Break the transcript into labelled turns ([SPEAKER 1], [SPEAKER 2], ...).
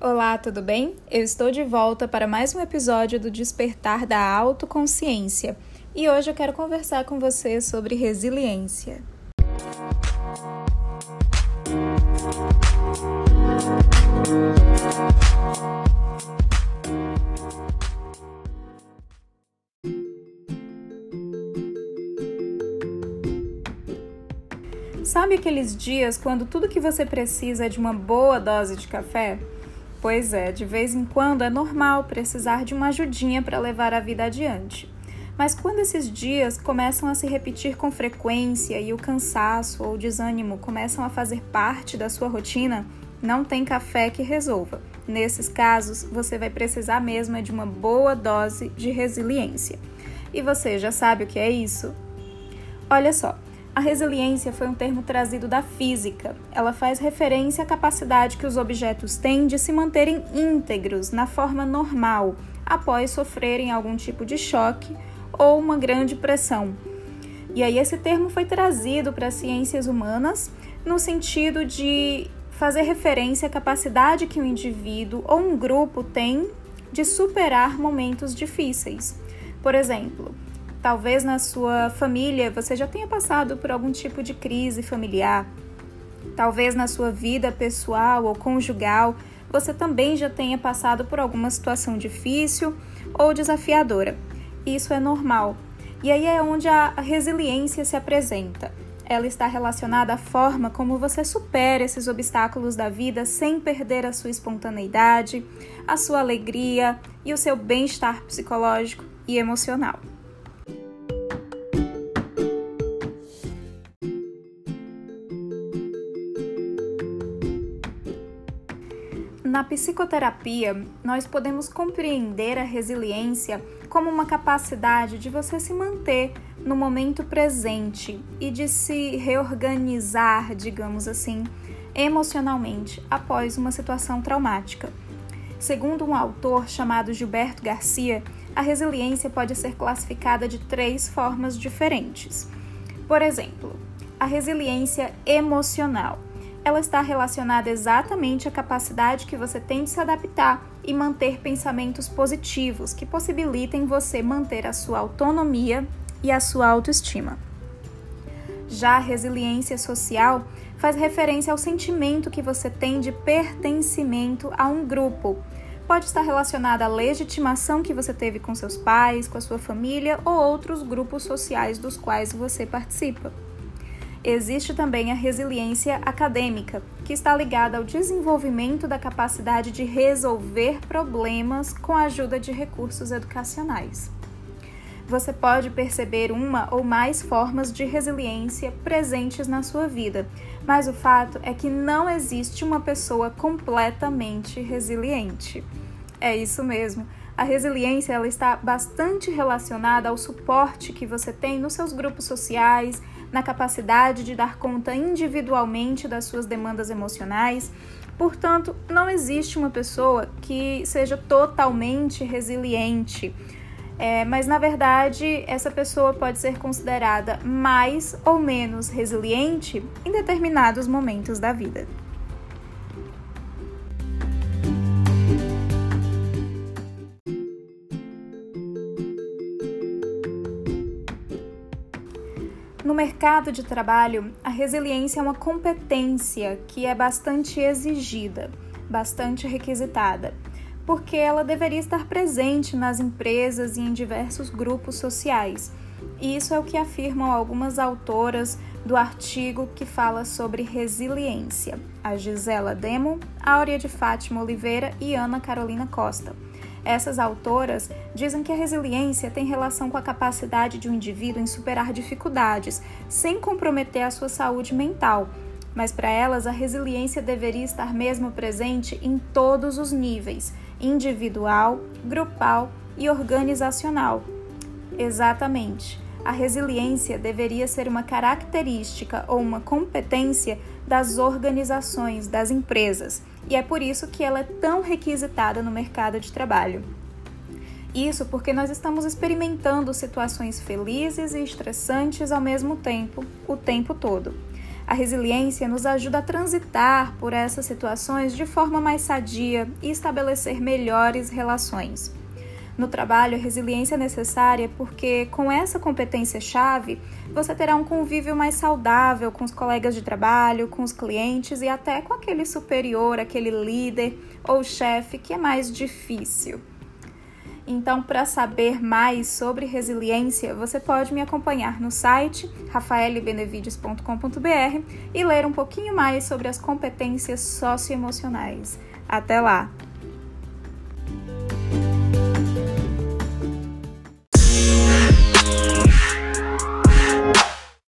[SPEAKER 1] Olá, tudo bem? Eu estou de volta para mais um episódio do Despertar da Autoconsciência e hoje eu quero conversar com você sobre resiliência. Sabe aqueles dias quando tudo que você precisa é de uma boa dose de café? Pois é, de vez em quando é normal precisar de uma ajudinha para levar a vida adiante. Mas quando esses dias começam a se repetir com frequência e o cansaço ou o desânimo começam a fazer parte da sua rotina, não tem café que resolva. Nesses casos, você vai precisar mesmo de uma boa dose de resiliência. E você já sabe o que é isso? Olha só, a resiliência foi um termo trazido da física. Ela faz referência à capacidade que os objetos têm de se manterem íntegros na forma normal após sofrerem algum tipo de choque ou uma grande pressão. E aí esse termo foi trazido para as ciências humanas no sentido de fazer referência à capacidade que um indivíduo ou um grupo tem de superar momentos difíceis. Por exemplo, Talvez na sua família você já tenha passado por algum tipo de crise familiar. Talvez na sua vida pessoal ou conjugal você também já tenha passado por alguma situação difícil ou desafiadora. Isso é normal. E aí é onde a resiliência se apresenta. Ela está relacionada à forma como você supera esses obstáculos da vida sem perder a sua espontaneidade, a sua alegria e o seu bem-estar psicológico e emocional. Na psicoterapia, nós podemos compreender a resiliência como uma capacidade de você se manter no momento presente e de se reorganizar, digamos assim, emocionalmente após uma situação traumática. Segundo um autor chamado Gilberto Garcia, a resiliência pode ser classificada de três formas diferentes. Por exemplo, a resiliência emocional ela está relacionada exatamente à capacidade que você tem de se adaptar e manter pensamentos positivos que possibilitem você manter a sua autonomia e a sua autoestima. Já a resiliência social faz referência ao sentimento que você tem de pertencimento a um grupo. Pode estar relacionada à legitimação que você teve com seus pais, com a sua família ou outros grupos sociais dos quais você participa. Existe também a resiliência acadêmica, que está ligada ao desenvolvimento da capacidade de resolver problemas com a ajuda de recursos educacionais. Você pode perceber uma ou mais formas de resiliência presentes na sua vida, mas o fato é que não existe uma pessoa completamente resiliente. É isso mesmo. A resiliência ela está bastante relacionada ao suporte que você tem nos seus grupos sociais, na capacidade de dar conta individualmente das suas demandas emocionais. Portanto, não existe uma pessoa que seja totalmente resiliente. É, mas na verdade, essa pessoa pode ser considerada mais ou menos resiliente em determinados momentos da vida. No mercado de trabalho, a resiliência é uma competência que é bastante exigida, bastante requisitada, porque ela deveria estar presente nas empresas e em diversos grupos sociais. E isso é o que afirmam algumas autoras do artigo que fala sobre resiliência: a Gisela Demo, Áurea de Fátima Oliveira e Ana Carolina Costa. Essas autoras dizem que a resiliência tem relação com a capacidade de um indivíduo em superar dificuldades, sem comprometer a sua saúde mental. Mas para elas, a resiliência deveria estar mesmo presente em todos os níveis individual, grupal e organizacional. Exatamente. A resiliência deveria ser uma característica ou uma competência das organizações, das empresas, e é por isso que ela é tão requisitada no mercado de trabalho. Isso porque nós estamos experimentando situações felizes e estressantes ao mesmo tempo, o tempo todo. A resiliência nos ajuda a transitar por essas situações de forma mais sadia e estabelecer melhores relações. No trabalho, a resiliência é necessária porque, com essa competência-chave, você terá um convívio mais saudável com os colegas de trabalho, com os clientes e até com aquele superior, aquele líder ou chefe que é mais difícil. Então, para saber mais sobre resiliência, você pode me acompanhar no site rafaelbenevides.com.br e ler um pouquinho mais sobre as competências socioemocionais. Até lá!